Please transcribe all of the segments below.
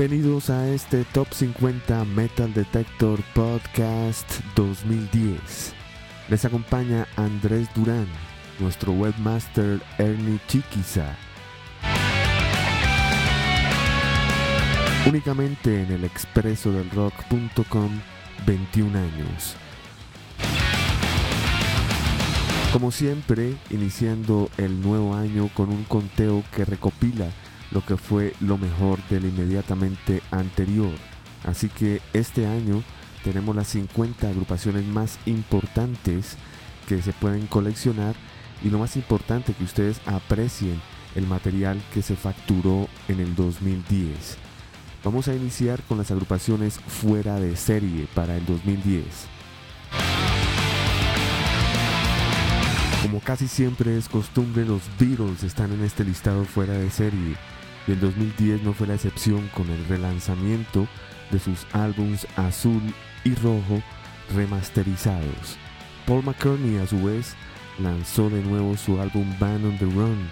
Bienvenidos a este Top 50 Metal Detector Podcast 2010. Les acompaña Andrés Durán, nuestro webmaster Ernie Chiquiza. Únicamente en el expreso del rock.com 21 años. Como siempre, iniciando el nuevo año con un conteo que recopila lo que fue lo mejor del inmediatamente anterior. Así que este año tenemos las 50 agrupaciones más importantes que se pueden coleccionar y lo más importante que ustedes aprecien el material que se facturó en el 2010. Vamos a iniciar con las agrupaciones fuera de serie para el 2010. Como casi siempre es costumbre, los Beatles están en este listado fuera de serie y el 2010 no fue la excepción con el relanzamiento de sus álbums Azul y Rojo remasterizados. Paul McCartney a su vez lanzó de nuevo su álbum Band on the Run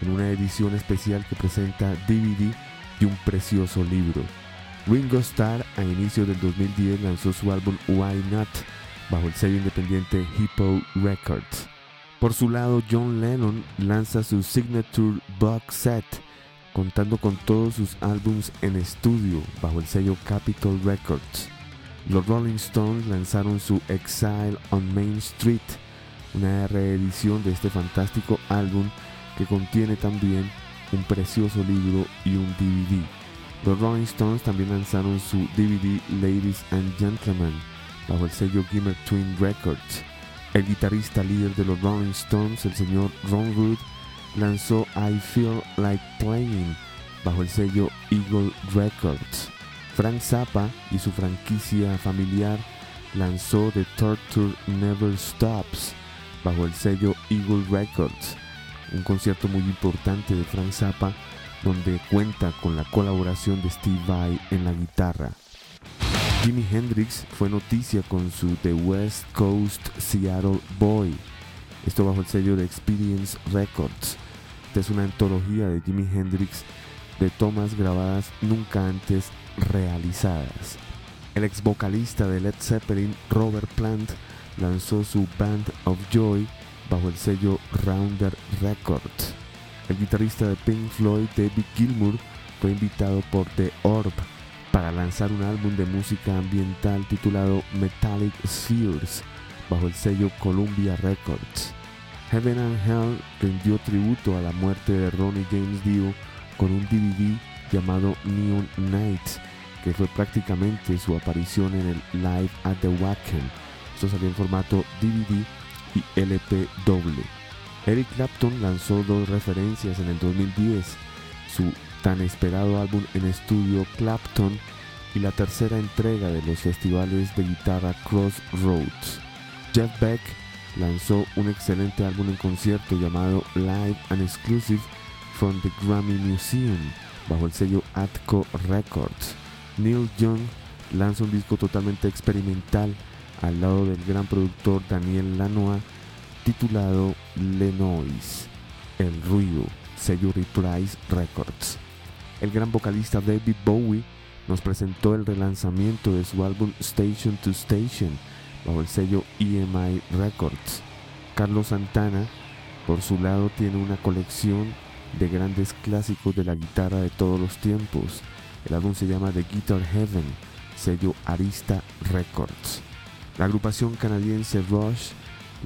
en una edición especial que presenta DVD y un precioso libro. Ringo Starr a inicios del 2010 lanzó su álbum Why Not bajo el sello independiente Hippo Records. Por su lado, John Lennon lanza su Signature Box Set contando con todos sus álbums en estudio bajo el sello Capitol Records. Los Rolling Stones lanzaron su Exile on Main Street, una reedición de este fantástico álbum que contiene también un precioso libro y un DVD. Los Rolling Stones también lanzaron su DVD Ladies and Gentlemen bajo el sello Gimmer Twin Records. El guitarrista líder de los Rolling Stones, el señor Ron Wood, lanzó I Feel Like Playing bajo el sello Eagle Records. Frank Zappa y su franquicia familiar lanzó The Torture Never Stops bajo el sello Eagle Records, un concierto muy importante de Frank Zappa donde cuenta con la colaboración de Steve Vai en la guitarra. Jimi Hendrix fue noticia con su The West Coast Seattle Boy, esto bajo el sello de Experience Records. Esta es una antología de Jimi Hendrix de tomas grabadas nunca antes realizadas. El ex vocalista de Led Zeppelin, Robert Plant, lanzó su Band of Joy bajo el sello Rounder Records. El guitarrista de Pink Floyd, David Gilmour, fue invitado por The Orb para lanzar un álbum de música ambiental titulado Metallic Spheres bajo el sello Columbia Records. Heaven and Hell rindió tributo a la muerte de Ronnie James Dio con un DVD llamado Neon Night, que fue prácticamente su aparición en el Live at the Wacken. Esto salió en formato DVD y LP doble. Eric Clapton lanzó dos referencias en el 2010, su tan esperado álbum en estudio Clapton y la tercera entrega de los festivales de guitarra Crossroads. Jeff Beck lanzó un excelente álbum en concierto llamado Live and Exclusive from the Grammy Museum bajo el sello Atco Records. Neil Young lanza un disco totalmente experimental al lado del gran productor Daniel Lanois titulado Le Noise, El Ruido, sello Reprise Records. El gran vocalista David Bowie nos presentó el relanzamiento de su álbum Station to Station bajo el sello EMI Records. Carlos Santana, por su lado, tiene una colección de grandes clásicos de la guitarra de todos los tiempos. El álbum se llama The Guitar Heaven, sello Arista Records. La agrupación canadiense Rush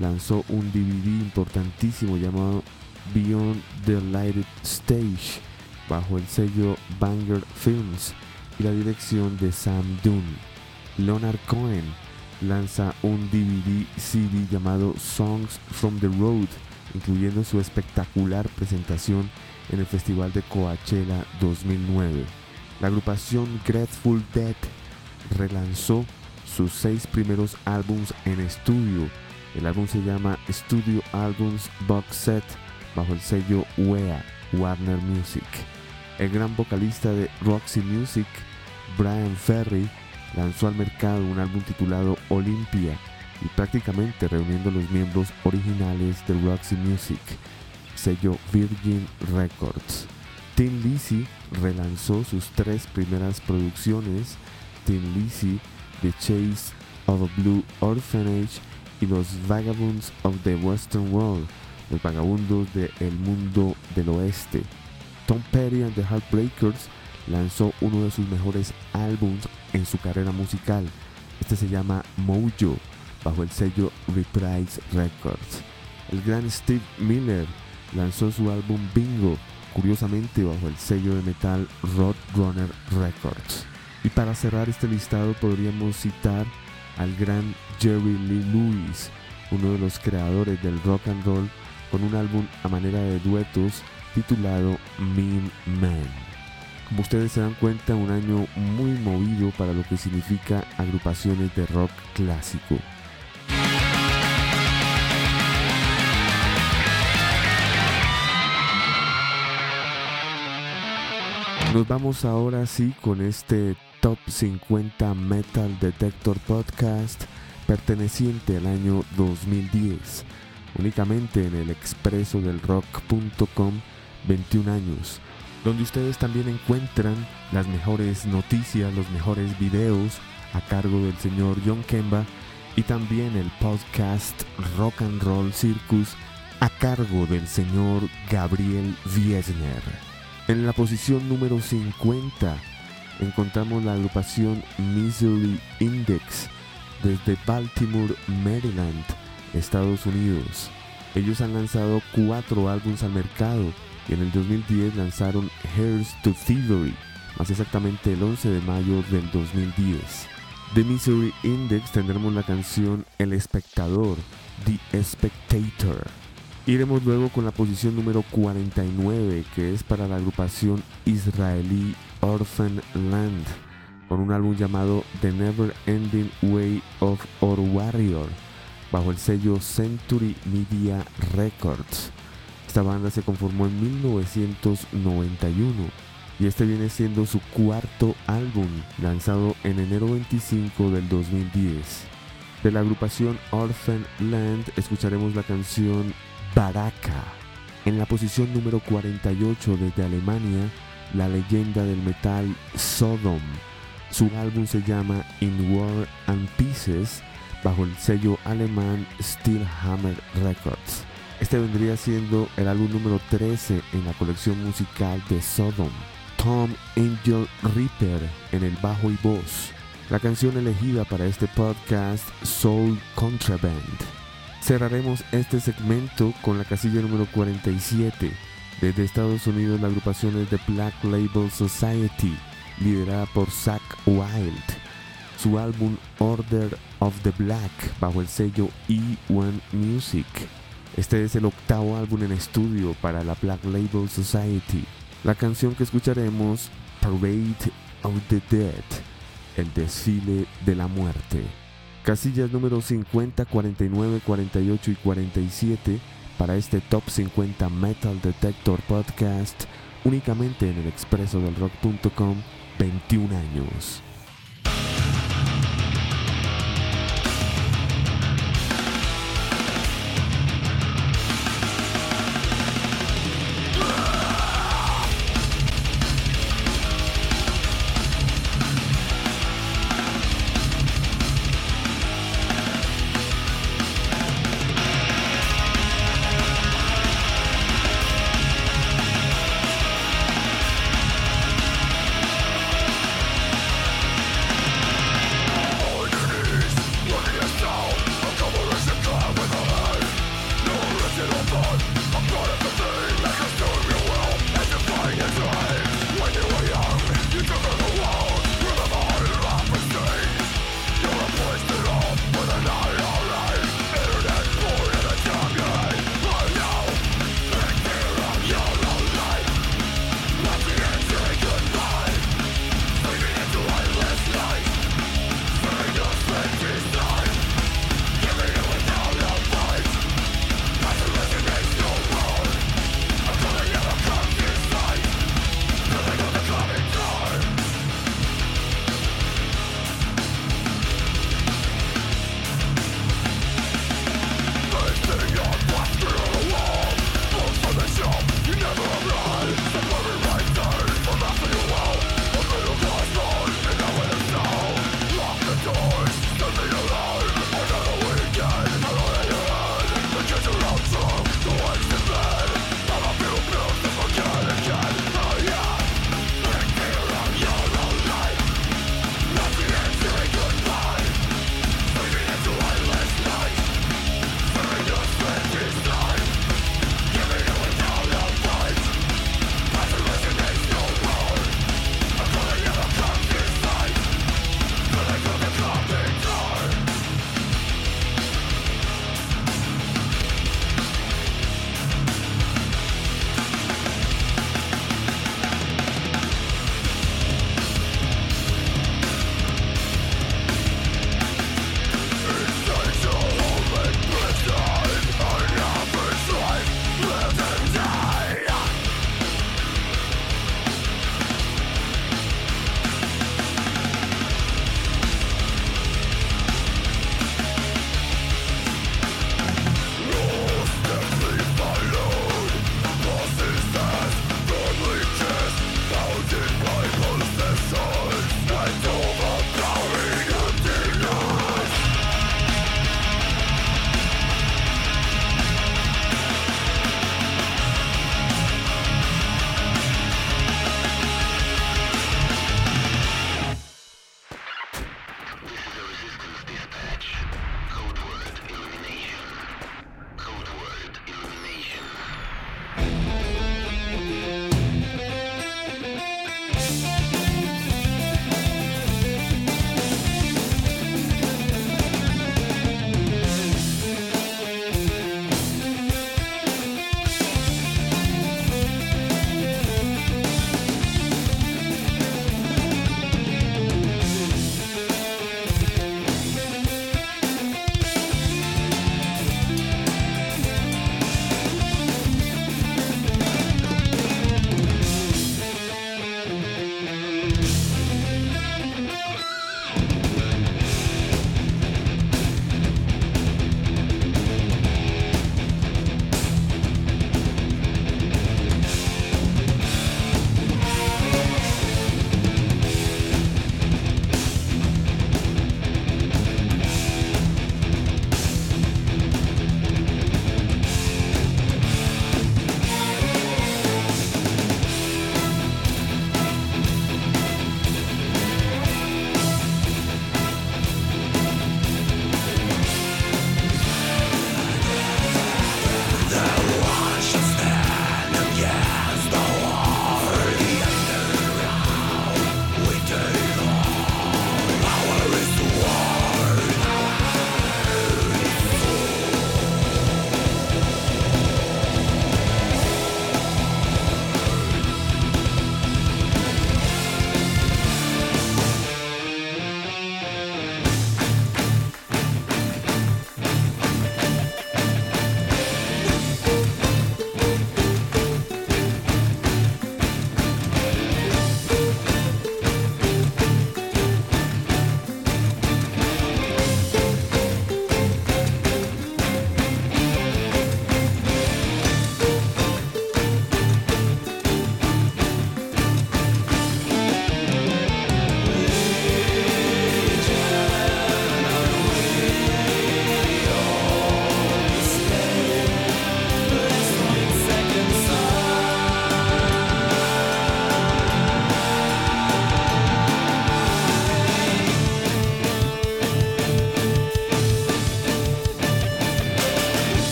lanzó un DVD importantísimo llamado Beyond the Lighted Stage bajo el sello Banger Films y la dirección de Sam Dunn. Leonard Cohen lanza un DVD CD llamado Songs from the Road, incluyendo su espectacular presentación en el Festival de Coachella 2009. La agrupación Grateful Dead relanzó sus seis primeros álbums en estudio. El álbum se llama Studio Albums Box Set bajo el sello WEA, Warner Music. El gran vocalista de Roxy Music, Brian Ferry, lanzó al mercado un álbum titulado Olympia y prácticamente reuniendo los miembros originales de Roxy Music, sello Virgin Records. Tim Lizzy relanzó sus tres primeras producciones, Tim Lizzy, The Chase of a Blue Orphanage y Los Vagabonds of the Western World, los vagabundos del mundo del oeste. Tom Petty and the Heartbreakers lanzó uno de sus mejores álbums en su carrera musical. Este se llama Mojo, bajo el sello Reprise Records. El gran Steve Miller lanzó su álbum Bingo, curiosamente bajo el sello de metal Roadrunner Records. Y para cerrar este listado podríamos citar al gran Jerry Lee Lewis, uno de los creadores del rock and roll, con un álbum a manera de duetos titulado Mean Man. Como ustedes se dan cuenta, un año muy movido para lo que significa agrupaciones de rock clásico. Nos vamos ahora sí con este Top 50 Metal Detector Podcast perteneciente al año 2010, únicamente en el expreso del rock.com 21 años, donde ustedes también encuentran las mejores noticias, los mejores videos a cargo del señor John Kemba y también el podcast Rock and Roll Circus a cargo del señor Gabriel Wiesner. En la posición número 50 encontramos la agrupación Misery Index desde Baltimore, Maryland, Estados Unidos. Ellos han lanzado cuatro álbumes al mercado y en el 2010 lanzaron Here's to Thievery, más exactamente el 11 de mayo del 2010. De Misery Index tendremos la canción El Espectador, The Spectator. Iremos luego con la posición número 49, que es para la agrupación israelí Orphan Land, con un álbum llamado The Never Ending Way of Our Warrior, bajo el sello Century Media Records. Esta banda se conformó en 1991 y este viene siendo su cuarto álbum, lanzado en enero 25 del 2010. De la agrupación Orphan Land escucharemos la canción Baraka. En la posición número 48 desde Alemania, la leyenda del metal Sodom. Su álbum se llama In War and Pieces bajo el sello alemán Steelhammer Records. Este vendría siendo el álbum número 13 en la colección musical de Sodom. Tom Angel Reaper en el bajo y voz. La canción elegida para este podcast Soul Contraband. Cerraremos este segmento con la casilla número 47. Desde Estados Unidos la agrupación es de Black Label Society, liderada por Zach Wild. Su álbum Order of the Black bajo el sello E1 Music. Este es el octavo álbum en estudio para la Black Label Society. La canción que escucharemos, Parade of the Dead, el desfile de la muerte. Casillas número 50, 49, 48 y 47 para este Top 50 Metal Detector Podcast únicamente en el expreso del rock.com 21 años.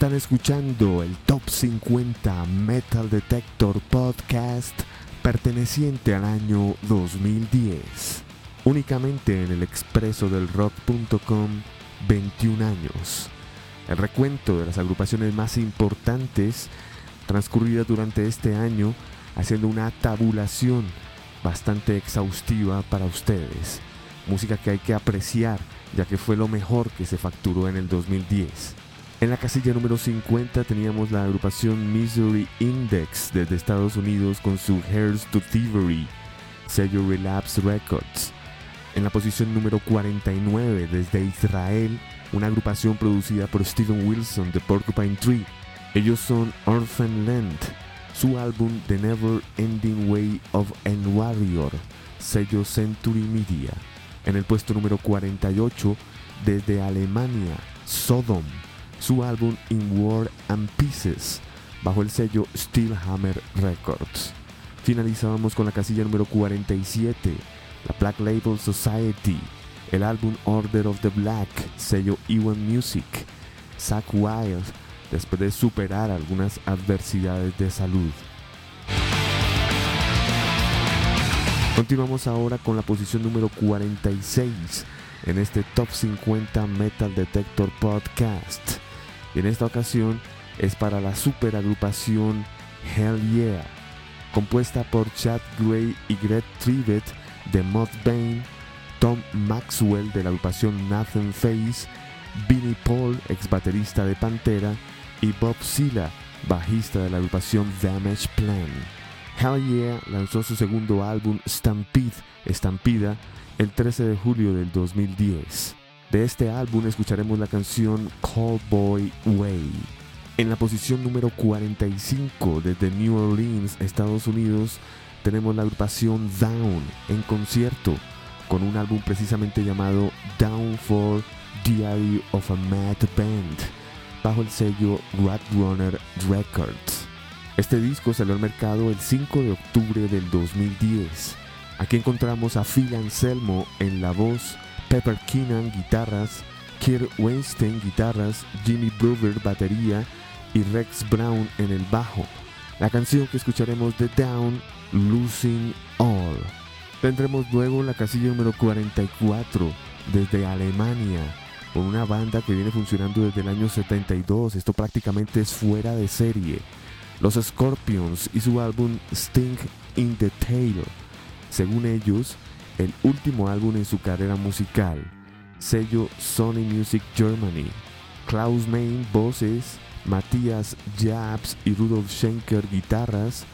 Están escuchando el Top 50 Metal Detector Podcast perteneciente al año 2010. Únicamente en el expreso del rock.com 21 años. El recuento de las agrupaciones más importantes transcurridas durante este año haciendo una tabulación bastante exhaustiva para ustedes. Música que hay que apreciar ya que fue lo mejor que se facturó en el 2010. En la casilla número 50 teníamos la agrupación Misery Index desde Estados Unidos con su Hairs to Thievery, sello Relapse Records. En la posición número 49 desde Israel, una agrupación producida por Steven Wilson de Porcupine Tree. Ellos son Orphan Land, su álbum The Never Ending Way of An Warrior, sello Century Media. En el puesto número 48 desde Alemania, Sodom su álbum In War and Pieces bajo el sello Steelhammer Records. Finalizábamos con la casilla número 47, la Black Label Society, el álbum Order of the Black, sello Ewan Music, Zack Wild, después de superar algunas adversidades de salud. Continuamos ahora con la posición número 46 en este Top 50 Metal Detector Podcast y en esta ocasión es para la superagrupación Hell Yeah, compuesta por Chad Gray y Greg Trivet de Mudvayne, Tom Maxwell de la agrupación Nathan Face, Vinnie Paul, ex baterista de Pantera, y Bob Silla, bajista de la agrupación Damage Plan. Hell Yeah lanzó su segundo álbum Stampede, Estampida, el 13 de julio del 2010. De este álbum escucharemos la canción Cowboy Way. En la posición número 45 desde New Orleans, Estados Unidos, tenemos la agrupación Down en concierto con un álbum precisamente llamado Down for Diary of a Mad Band bajo el sello Runner Records. Este disco salió al mercado el 5 de octubre del 2010. Aquí encontramos a Phil Anselmo en la voz Pepper Keenan guitarras, Kirk Weinstein guitarras, Jimmy Brewer batería y Rex Brown en el bajo. La canción que escucharemos de Down, Losing All. Tendremos luego la casilla número 44 desde Alemania con una banda que viene funcionando desde el año 72. Esto prácticamente es fuera de serie. Los Scorpions y su álbum Sting in the Tail. Según ellos, el último álbum en su carrera musical, sello Sony Music Germany. Klaus Main voces, Matthias Jabs y Rudolf Schenker guitarras,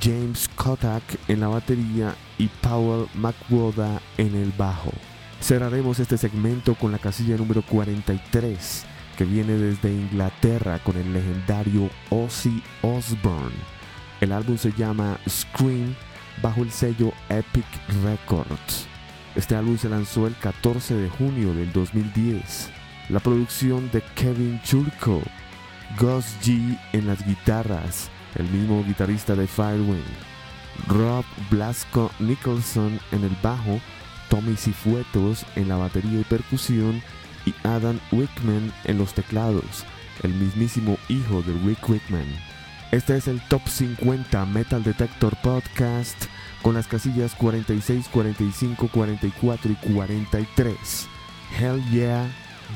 James Kotak en la batería y Powell McWoda en el bajo. Cerraremos este segmento con la casilla número 43, que viene desde Inglaterra con el legendario Ozzy Osbourne. El álbum se llama Scream bajo el sello Epic Records. Este álbum se lanzó el 14 de junio del 2010. La producción de Kevin Churko, Gus G en las guitarras, el mismo guitarrista de Firewind, Rob Blasco Nicholson en el bajo, Tommy Cifuetos en la batería y percusión y Adam Wickman en los teclados, el mismísimo hijo de Rick Wickman. Este es el Top 50 Metal Detector Podcast con las casillas 46, 45, 44 y 43. Hell Yeah,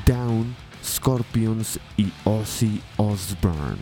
Down, Scorpions y Ozzy Osbourne.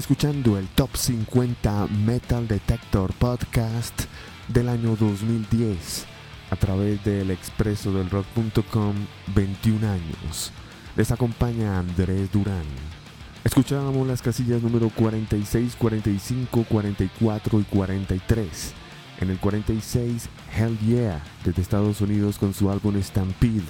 Escuchando el Top 50 Metal Detector Podcast del año 2010 a través del expreso del rock.com 21 años. Les acompaña Andrés Durán. Escuchábamos las casillas número 46, 45, 44 y 43. En el 46, Hell Yeah, desde Estados Unidos con su álbum Stampede,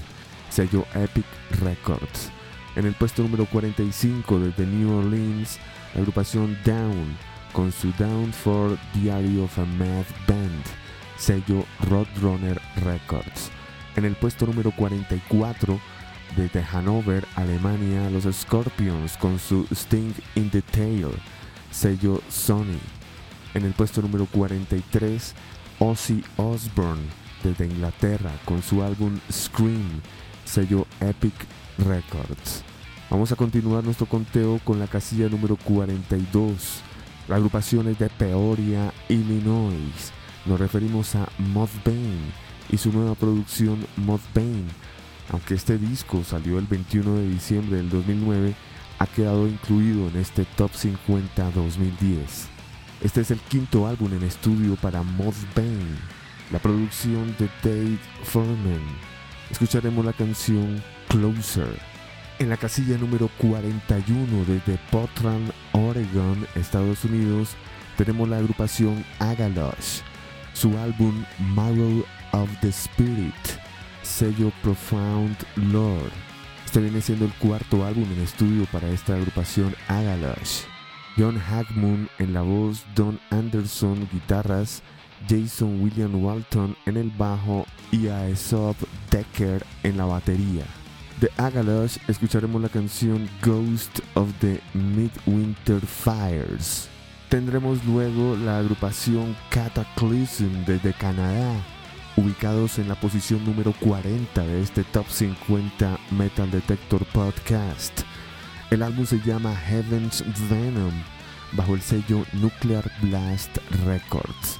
sello Epic Records. En el puesto número 45 desde New Orleans, la agrupación Down con su Down for Diary of a Mad Band, sello Roadrunner Records. En el puesto número 44 desde Hannover, Alemania, los Scorpions con su Sting in the Tail, sello Sony. En el puesto número 43, Ozzy Osbourne desde Inglaterra con su álbum Scream, sello Epic Records. Vamos a continuar nuestro conteo con la casilla número 42. La agrupación es de Peoria, Illinois. Nos referimos a Mothbane y su nueva producción Mothbane. Aunque este disco salió el 21 de diciembre del 2009, ha quedado incluido en este Top 50 2010. Este es el quinto álbum en estudio para Mothbane, la producción de Dave Furman. Escucharemos la canción Closer. En la casilla número 41 desde Portland, Oregon, Estados Unidos, tenemos la agrupación Agalosh, su álbum Marrow of the Spirit, sello Profound Lord. Este viene siendo el cuarto álbum en estudio para esta agrupación Agalosh. John Hackmoon en la voz, Don Anderson guitarras, Jason William Walton en el bajo y Aesop Decker en la batería. De Agalosh escucharemos la canción Ghost of the Midwinter Fires. Tendremos luego la agrupación Cataclysm desde Canadá, ubicados en la posición número 40 de este Top 50 Metal Detector Podcast. El álbum se llama Heaven's Venom, bajo el sello Nuclear Blast Records.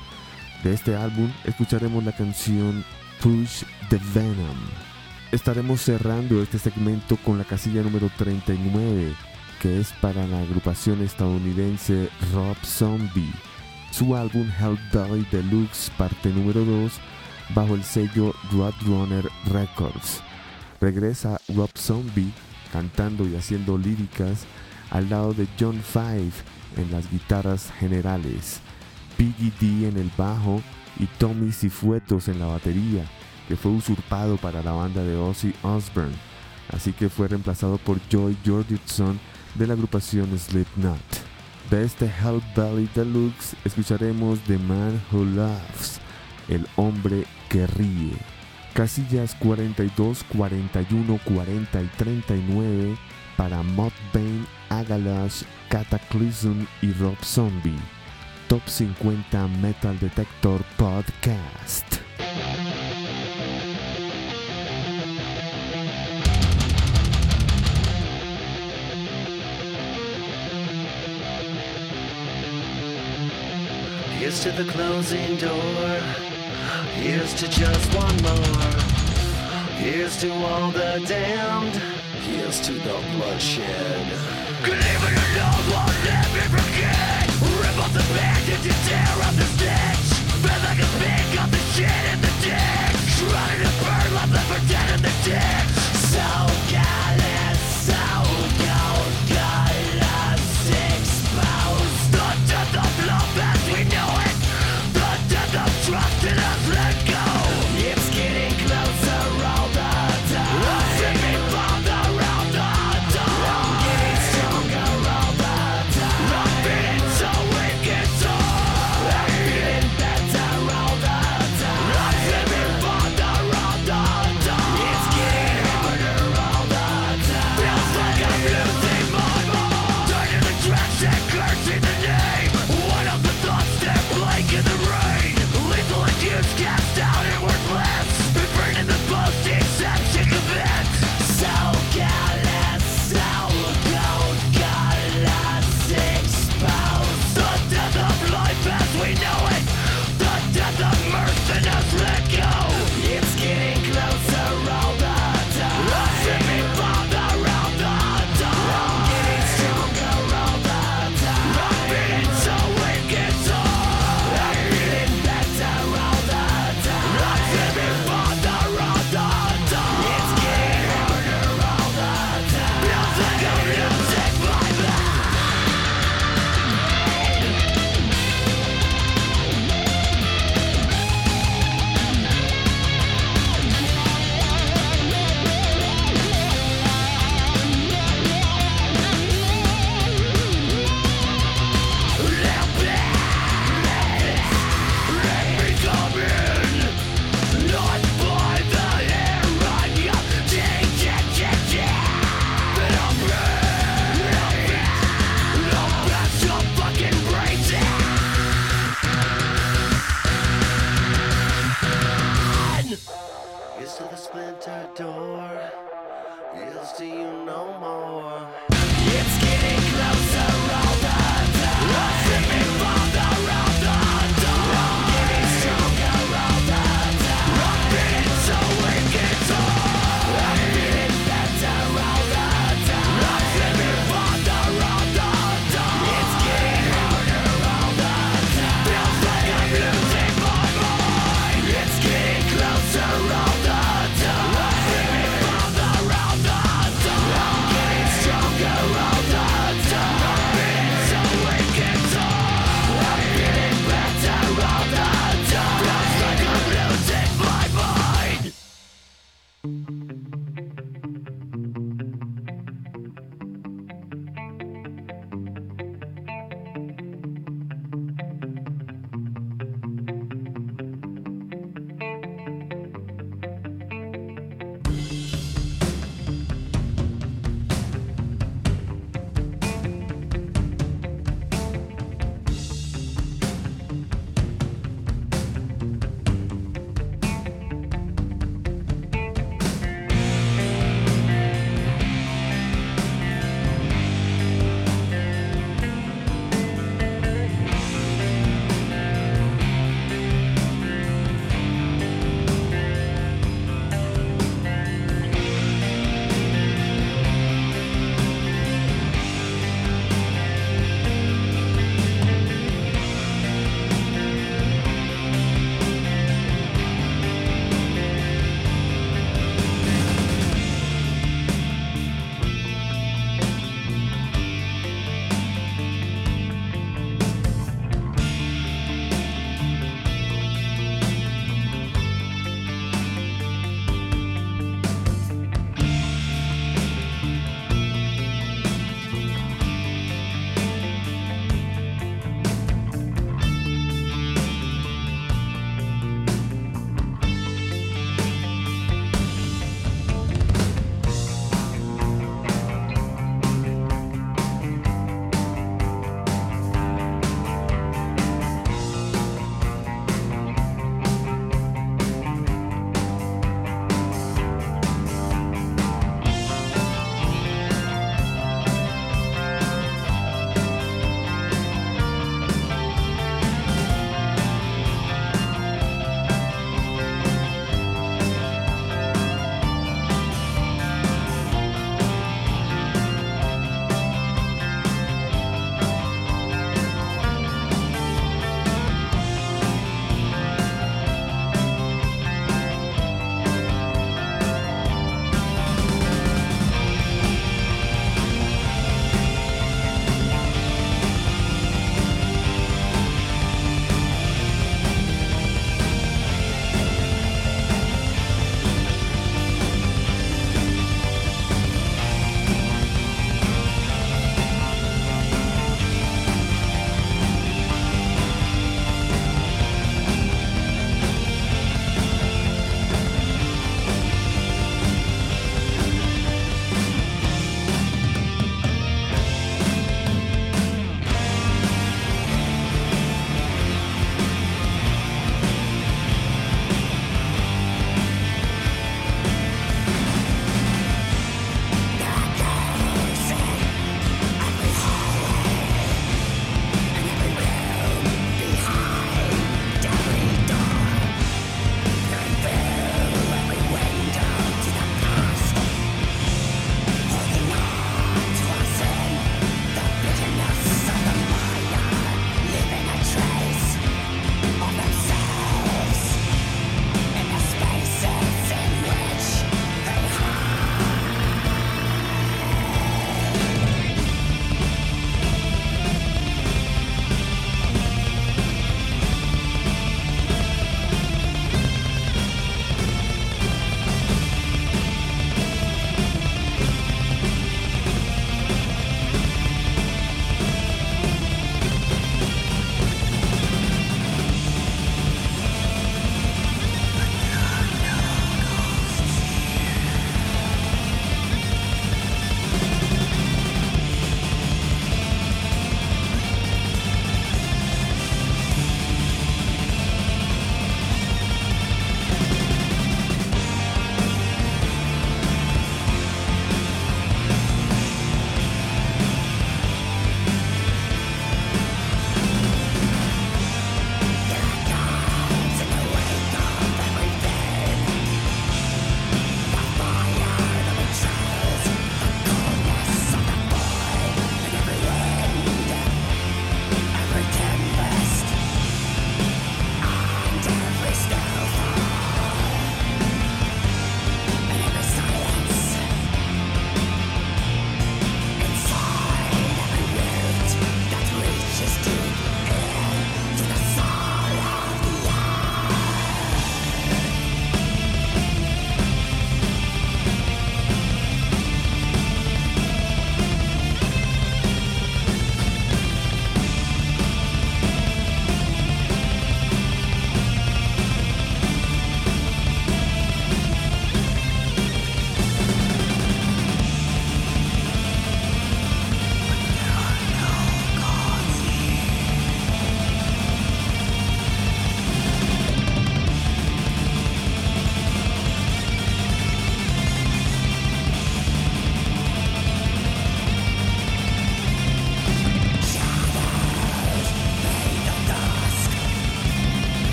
De este álbum escucharemos la canción Push the Venom. Estaremos cerrando este segmento con la casilla número 39, que es para la agrupación estadounidense Rob Zombie. Su álbum Hellboy Deluxe, parte número 2, bajo el sello Roadrunner Records. Regresa Rob Zombie cantando y haciendo líricas al lado de John Five en las guitarras generales, Piggy D en el bajo y Tommy Cifuetos en la batería, que fue usurpado para la banda de Ozzy Osbourne, así que fue reemplazado por Joy Jordison de la agrupación Slipknot. De este Hellbelly Deluxe escucharemos The Man Who Loves, el hombre que ríe. Casillas 42, 41, 40 y 39 para Mudbane, Agalash, Cataclysm y Rob Zombie. Top 50 Metal Detector Podcast. Here's to the closing door. Here's to just one more. Here's to all the damned. Here's to the bloodshed. Good evening, no one never forget. Rip off the bandage and tear up the stitch. Feel like a pig off the shit in the ditch. Running to burn, left for dead in the ditch. So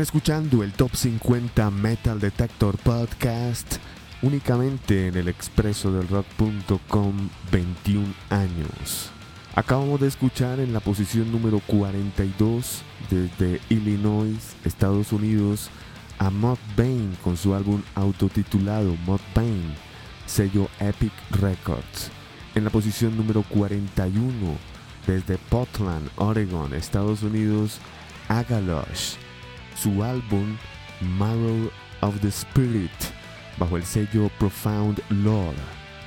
Escuchando el Top 50 Metal Detector Podcast únicamente en el expreso del rock.com 21 años. Acabamos de escuchar en la posición número 42 desde Illinois, Estados Unidos, a Mod Bane con su álbum autotitulado Mod Bane, sello Epic Records. En la posición número 41 desde Portland, Oregon, Estados Unidos, Agalosh, su álbum Marrow of the Spirit, bajo el sello Profound Lore.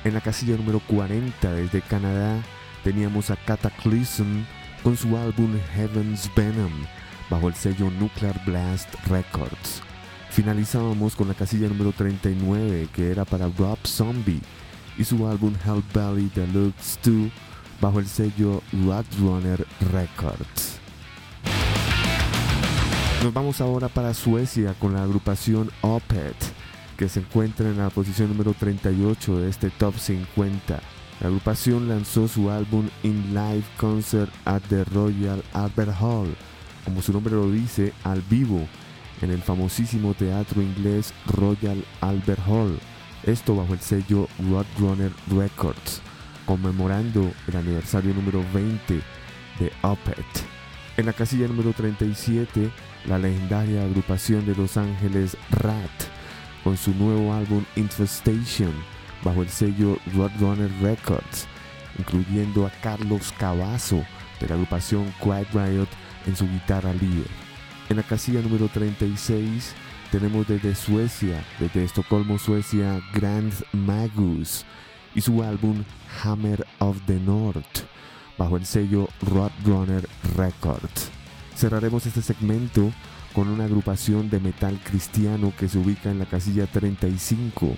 En la casilla número 40 desde Canadá teníamos a Cataclysm con su álbum Heaven's Venom, bajo el sello Nuclear Blast Records. Finalizábamos con la casilla número 39 que era para Rob Zombie y su álbum Hell Valley Deluxe 2 bajo el sello Roadrunner Records. Nos vamos ahora para Suecia con la agrupación Opet, que se encuentra en la posición número 38 de este Top 50. La agrupación lanzó su álbum In Live Concert at the Royal Albert Hall, como su nombre lo dice, al vivo, en el famosísimo teatro inglés Royal Albert Hall, esto bajo el sello Roadrunner Records conmemorando el aniversario número 20 de Opet. En la casilla número 37, la legendaria agrupación de Los Ángeles Rat, con su nuevo álbum Infestation, bajo el sello Roadrunner Records, incluyendo a Carlos Cavazo de la agrupación Quiet Riot en su guitarra líder. En la casilla número 36 tenemos desde Suecia, desde Estocolmo, Suecia, Grand Magus, y su álbum Hammer of the North bajo el sello Roadrunner Records. Cerraremos este segmento con una agrupación de metal cristiano que se ubica en la casilla 35.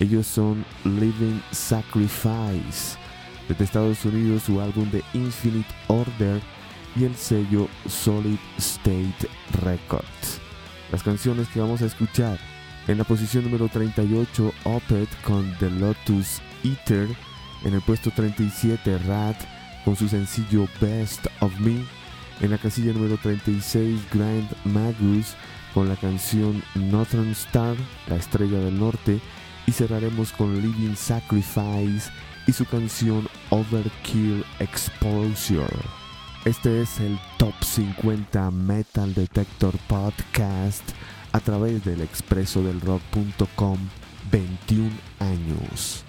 Ellos son Living Sacrifice. Desde Estados Unidos su álbum de Infinite Order y el sello Solid State Records. Las canciones que vamos a escuchar en la posición número 38, Opet con The Lotus Eater. En el puesto 37, Rat con su sencillo Best of Me. En la casilla número 36, Grand Magus con la canción Northern Star, la estrella del norte. Y cerraremos con Living Sacrifice y su canción Overkill Exposure. Este es el Top 50 Metal Detector Podcast a través del expreso del rock.com 21 años.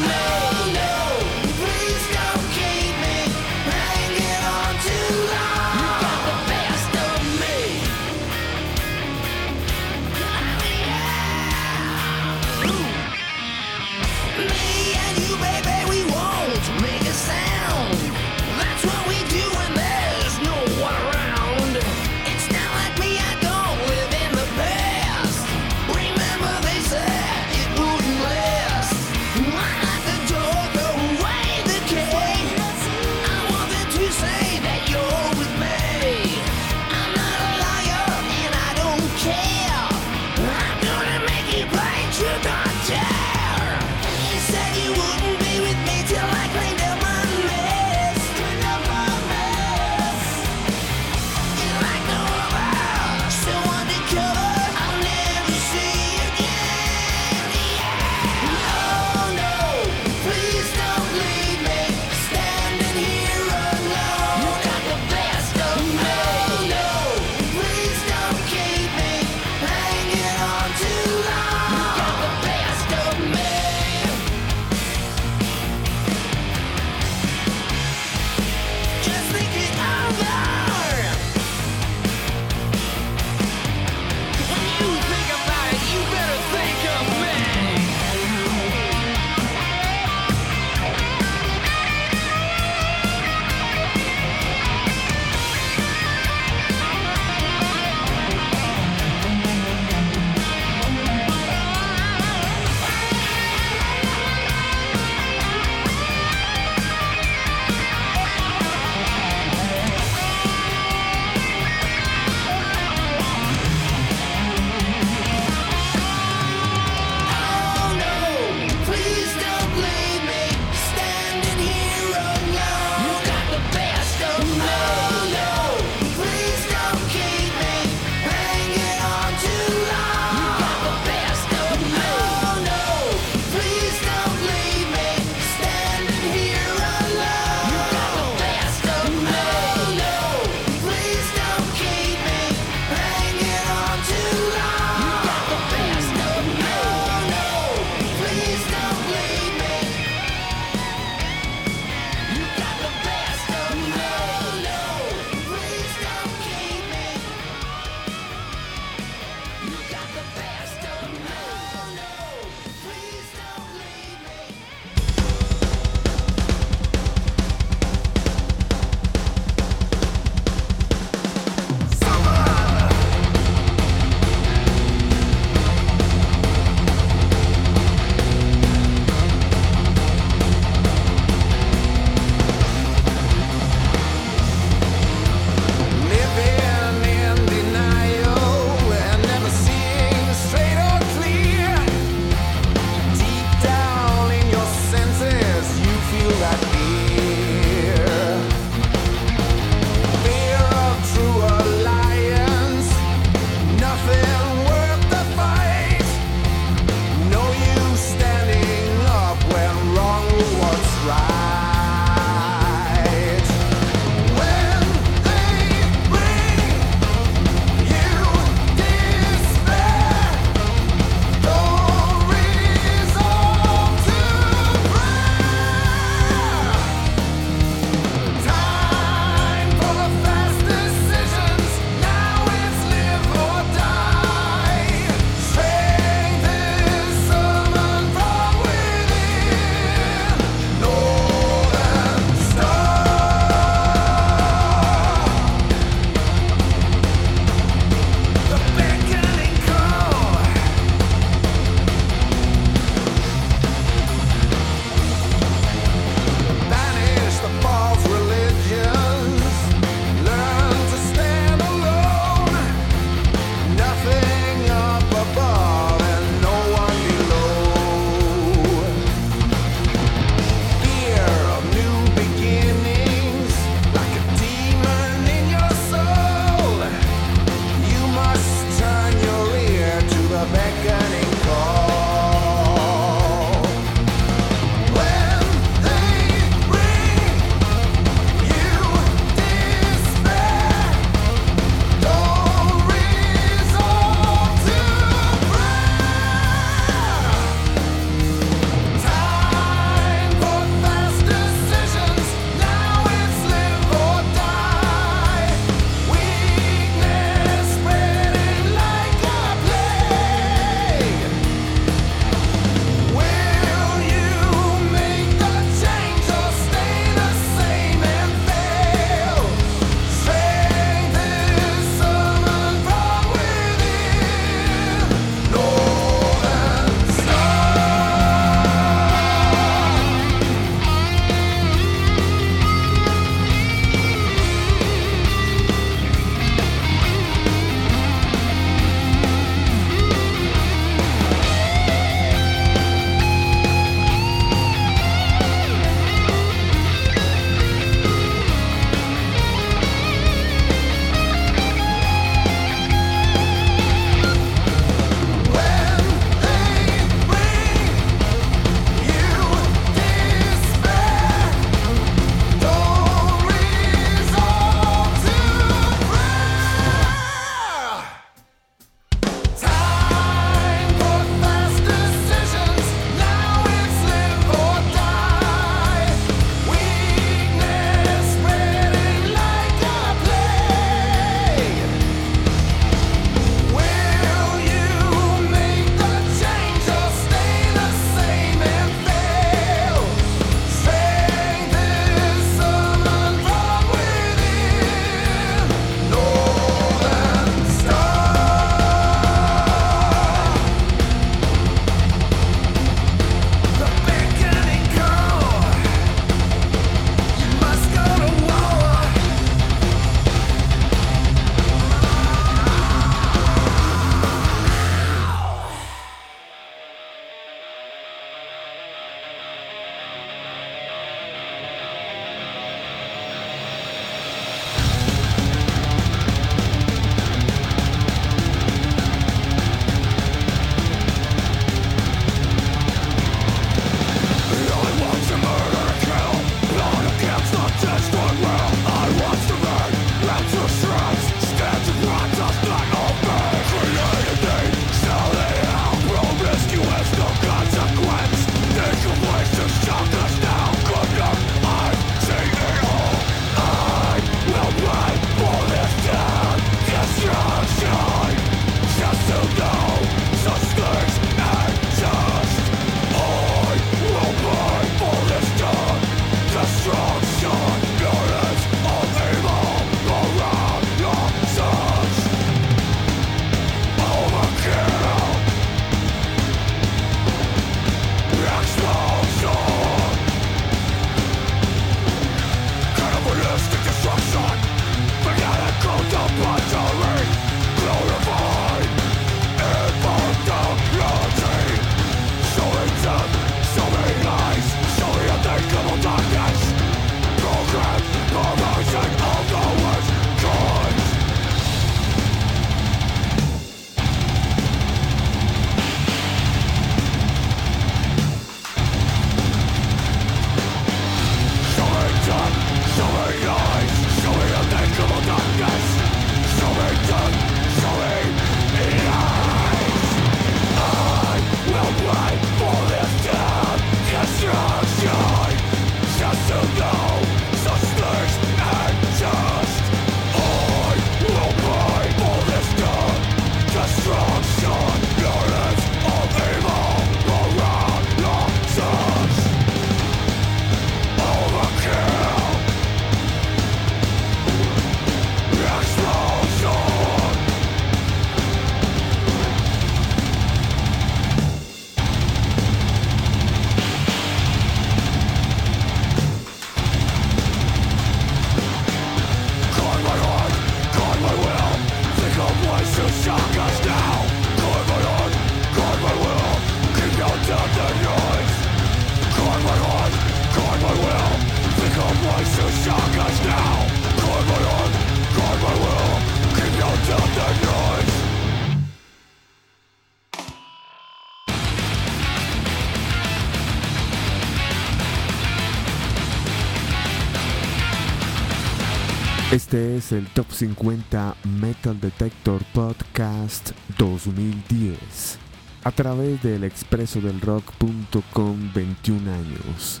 Este es el Top 50 Metal Detector Podcast 2010 a través del expreso del rock.com 21 años.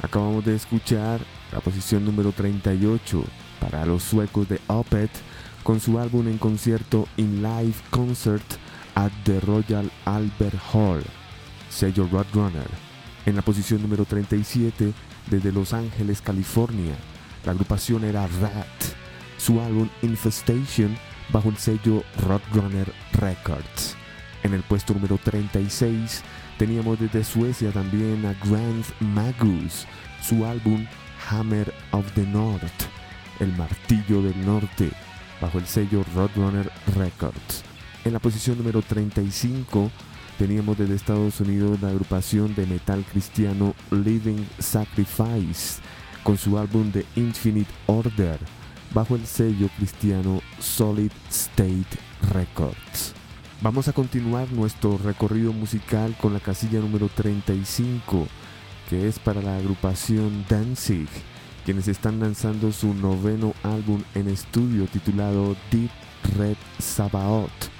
Acabamos de escuchar la posición número 38 para los suecos de Opeth con su álbum en concierto In Live Concert at the Royal Albert Hall, sello Roadrunner. En la posición número 37 desde Los Ángeles, California, la agrupación era Rat, su álbum Infestation bajo el sello Roadrunner Records. En el puesto número 36 teníamos desde Suecia también a Grand Magus, su álbum Hammer of the North, el martillo del norte, bajo el sello Roadrunner Records. En la posición número 35 teníamos desde Estados Unidos la agrupación de metal cristiano Living Sacrifice con su álbum The Infinite Order bajo el sello cristiano Solid State Records. Vamos a continuar nuestro recorrido musical con la casilla número 35 que es para la agrupación Danzig quienes están lanzando su noveno álbum en estudio titulado Deep Red Sabaoth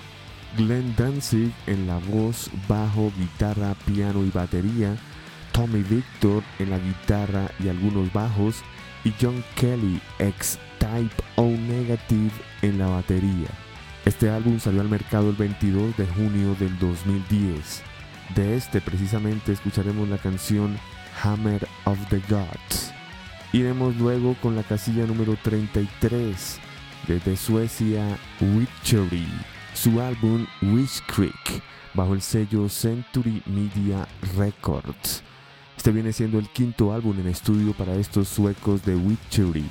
Glenn Danzig en la voz, bajo, guitarra, piano y batería, Tommy Victor en la guitarra y algunos bajos, y John Kelly ex Type O Negative en la batería. Este álbum salió al mercado el 22 de junio del 2010. De este precisamente escucharemos la canción Hammer of the Gods. Iremos luego con la casilla número 33 desde Suecia, Witchery su álbum Wish Creek bajo el sello Century Media Records. Este viene siendo el quinto álbum en estudio para estos suecos de Witchery.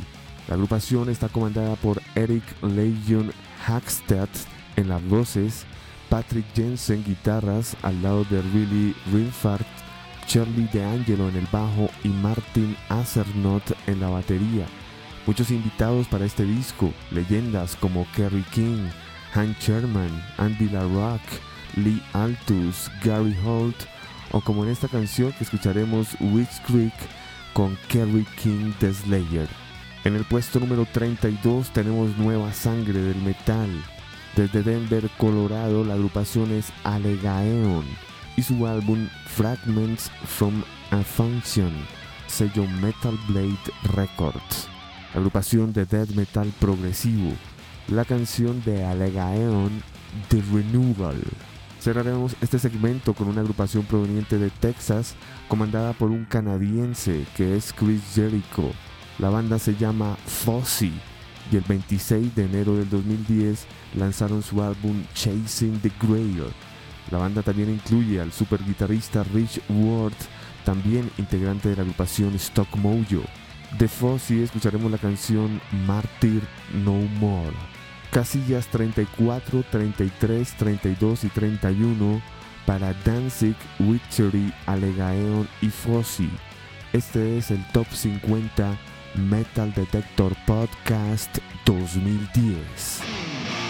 La agrupación está comandada por Eric Legion Hagstad en las voces, Patrick Jensen guitarras al lado de Willy Rinfart, Charlie DeAngelo en el bajo y Martin Azernot en la batería. Muchos invitados para este disco, leyendas como Kerry King, Han Sherman, Andy LaRock, Lee Altus, Gary Holt o como en esta canción que escucharemos Witch Creek con Kerry King The Slayer. En el puesto número 32 tenemos Nueva Sangre del Metal. Desde Denver, Colorado, la agrupación es Alegaeon y su álbum Fragments from a Function, sello Metal Blade Records, agrupación de death metal progresivo la canción de Alegaeon The Renewal. Cerraremos este segmento con una agrupación proveniente de Texas comandada por un canadiense que es Chris Jericho. La banda se llama Fozzy y el 26 de enero del 2010 lanzaron su álbum Chasing the Grail. La banda también incluye al super guitarrista Rich Ward, también integrante de la agrupación Stock Mojo. De Fozzy escucharemos la canción Martyr No More. Casillas 34, 33, 32 y 31 para Danzig, Witchery, Alegaeon y Fozzy. Este es el Top 50 Metal Detector Podcast 2010.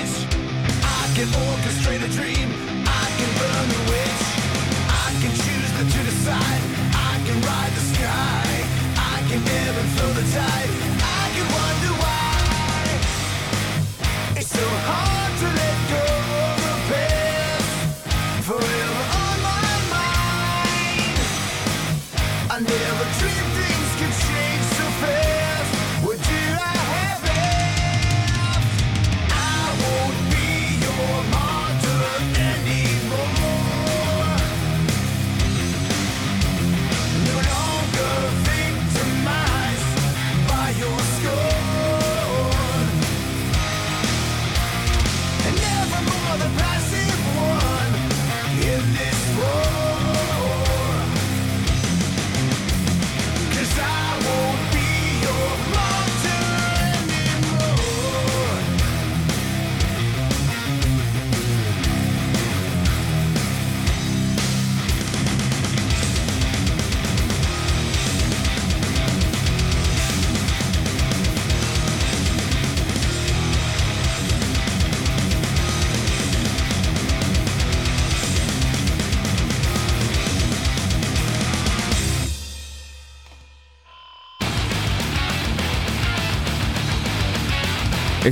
I can orchestrate a dream. I can burn the witch. I can choose the to decide. I can ride the sky. I can ebb and the tide.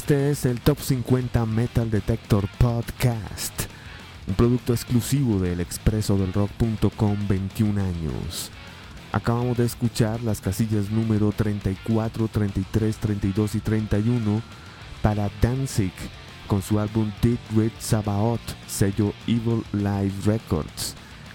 Este es el Top 50 Metal Detector Podcast, un producto exclusivo del expresodelrock.com 21 años. Acabamos de escuchar las casillas número 34, 33, 32 y 31 para Danzig con su álbum Dead Red Sabaoth, sello Evil Live Records.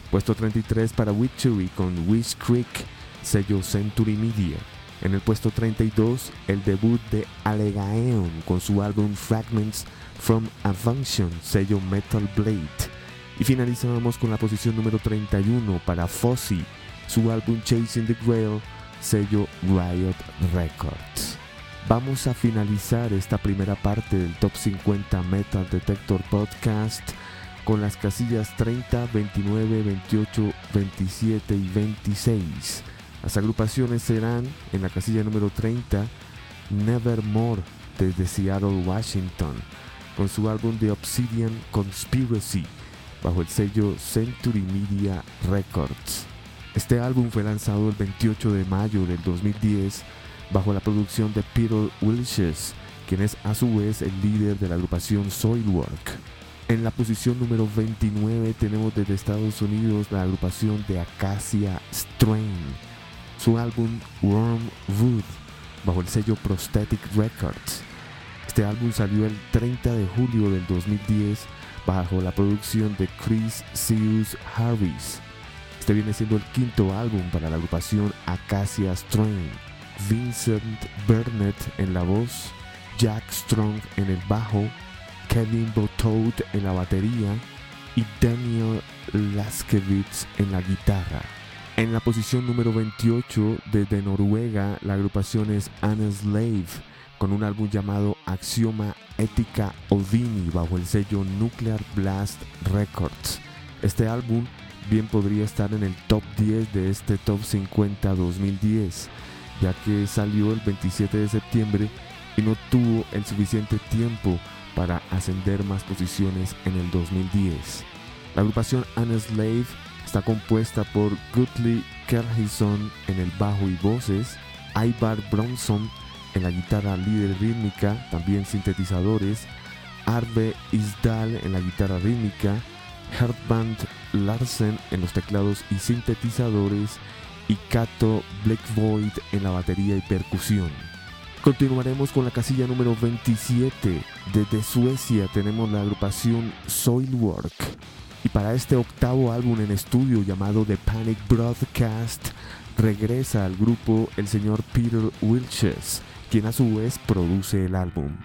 Puesto 33 para Witchery con Wish Creek, sello Century Media. En el puesto 32, el debut de Alegaeon con su álbum Fragments from a Function, sello Metal Blade. Y finalizamos con la posición número 31 para Fozzy, su álbum Chasing the Grail, sello Riot Records. Vamos a finalizar esta primera parte del Top 50 Metal Detector Podcast con las casillas 30, 29, 28, 27 y 26. Las agrupaciones serán en la casilla número 30 Nevermore desde Seattle, Washington. con su álbum The Obsidian Conspiracy bajo el sello Century Media Records. Este álbum fue lanzado el 28 de mayo del 2010 bajo la producción de Peter Wilches, quien es a su vez el líder de la agrupación Soilwork. En la posición número 29 tenemos desde Estados Unidos la agrupación de Acacia Strain, su álbum Wormwood bajo el sello Prosthetic Records. Este álbum salió el 30 de julio del 2010 bajo la producción de Chris Seus Harris. Este viene siendo el quinto álbum para la agrupación Acacia Strain. Vincent Burnett en la voz, Jack Strong en el bajo, Kevin Botoad en la batería y Daniel Laskevitz en la guitarra. En la posición número 28 desde Noruega, la agrupación es Slave con un álbum llamado Axioma Ética Odini bajo el sello Nuclear Blast Records. Este álbum bien podría estar en el top 10 de este top 50 2010, ya que salió el 27 de septiembre y no tuvo el suficiente tiempo para ascender más posiciones en el 2010. La agrupación Anna Slave está compuesta por Gutley Kerhison en el bajo y voces, Ivar Bronson en la guitarra líder rítmica, también sintetizadores, Arve Isdal en la guitarra rítmica, Hertband Larsen en los teclados y sintetizadores y Kato Blackvoid en la batería y percusión. Continuaremos con la casilla número 27. Desde Suecia tenemos la agrupación Soilwork. Y para este octavo álbum en estudio llamado The Panic Broadcast, regresa al grupo el señor Peter Wilches, quien a su vez produce el álbum.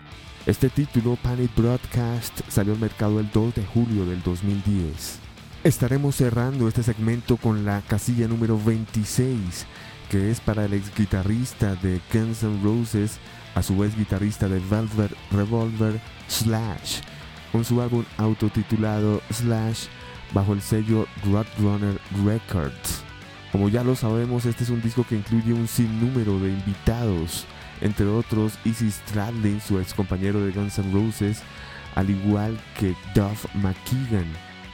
Este título, Panic Broadcast, salió al mercado el 2 de julio del 2010. Estaremos cerrando este segmento con la casilla número 26, que es para el ex guitarrista de Guns N' Roses, a su vez guitarrista de Velvet Revolver, Slash, con su álbum autotitulado Slash bajo el sello Roadrunner Records. Como ya lo sabemos, este es un disco que incluye un sinnúmero de invitados, entre otros Izzy Stradlin, su ex compañero de Guns N' Roses, al igual que Duff McKagan.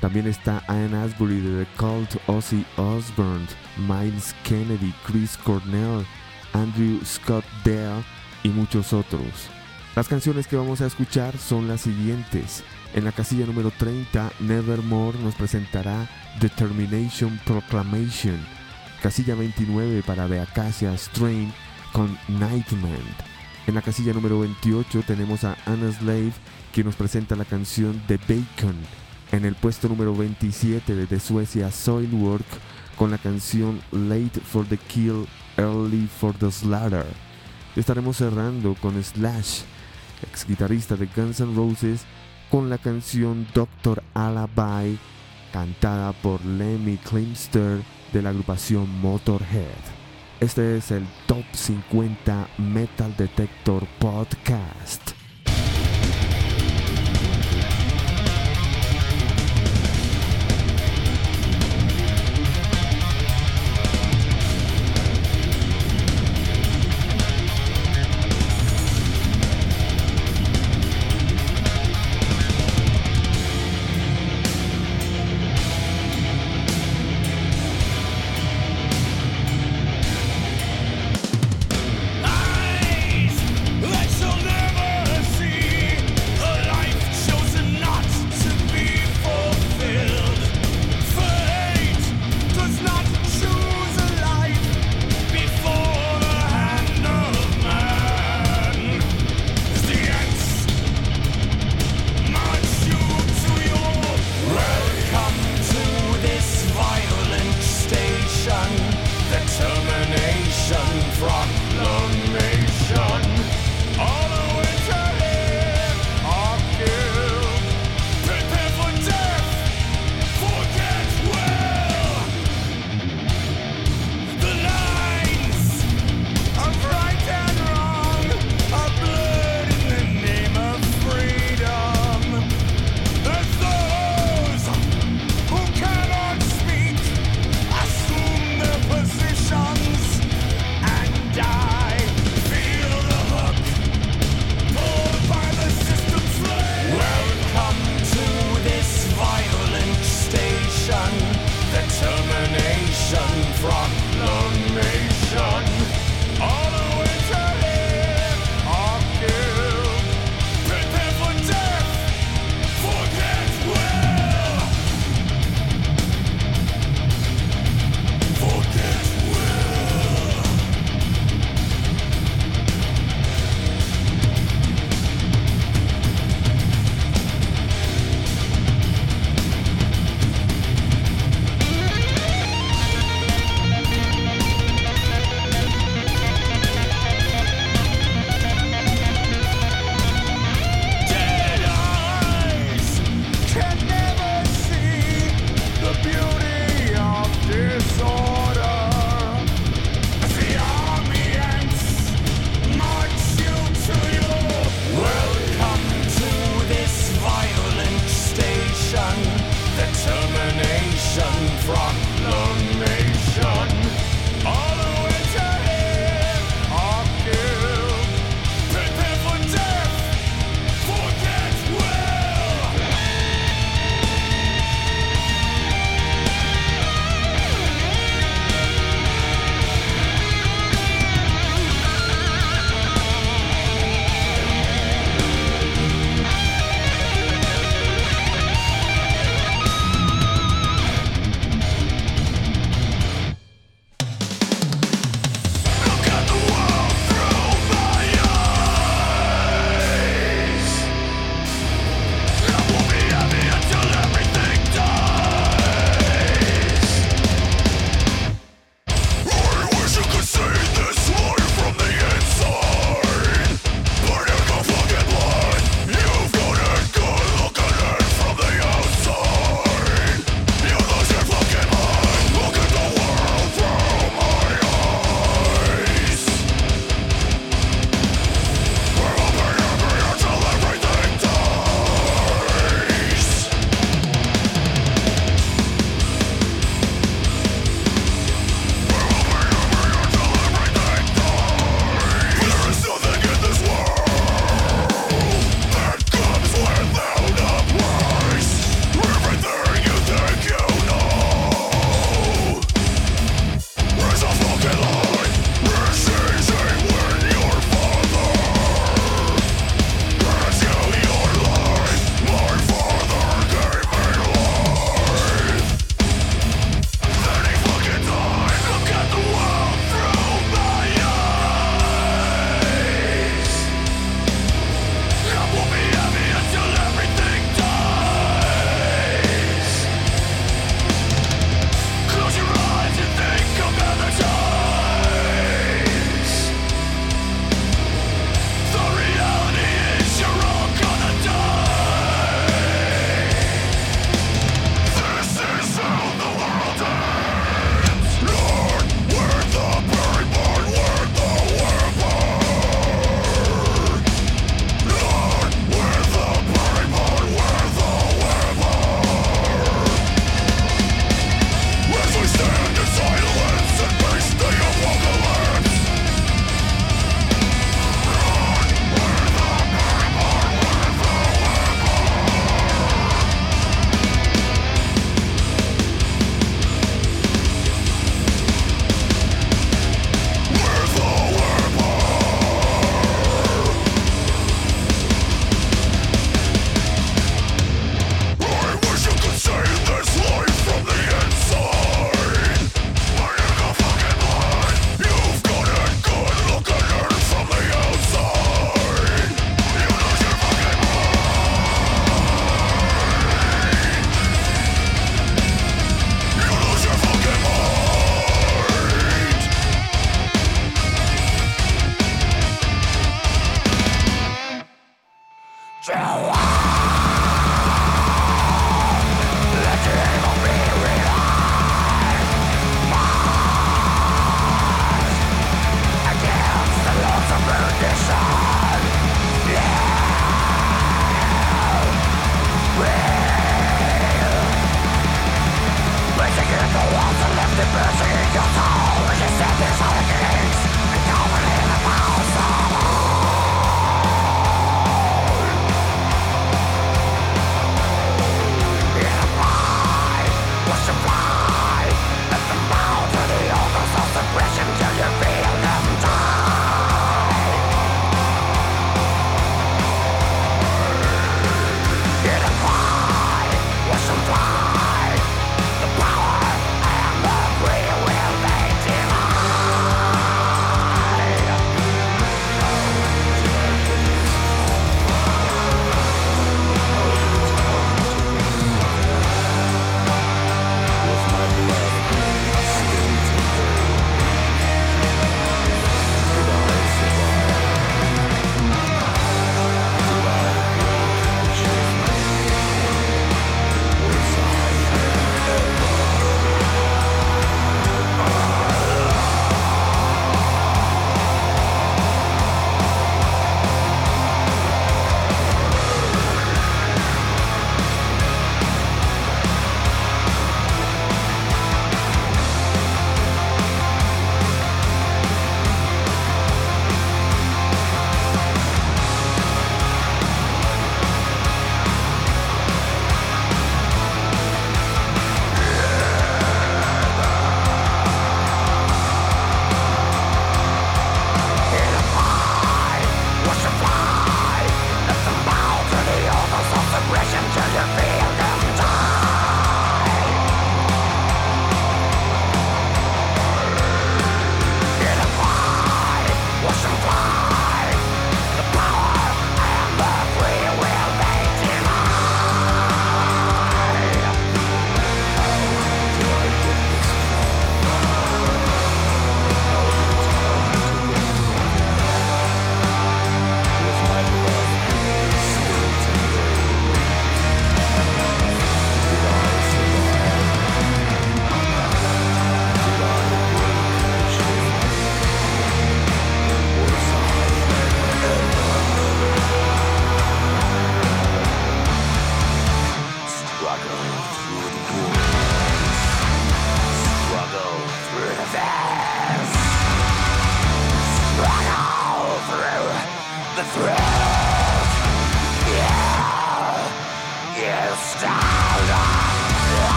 También está Ian Asbury de The Cult, Ozzy Osbourne, Miles Kennedy, Chris Cornell, Andrew Scott Dale y muchos otros. Las canciones que vamos a escuchar son las siguientes. En la casilla número 30, Nevermore nos presentará Determination Proclamation. Casilla 29 para The Acacia Strain con Nightman. En la casilla número 28 tenemos a Anna Slave, que nos presenta la canción The Bacon. En el puesto número 27 desde Suecia, Soilwork, con la canción Late for the Kill, Early for the Slaughter. Estaremos cerrando con Slash, ex guitarrista de Guns N' Roses, con la canción Doctor Alibi, cantada por Lemmy Klimster de la agrupación Motorhead. Este es el Top 50 Metal Detector Podcast.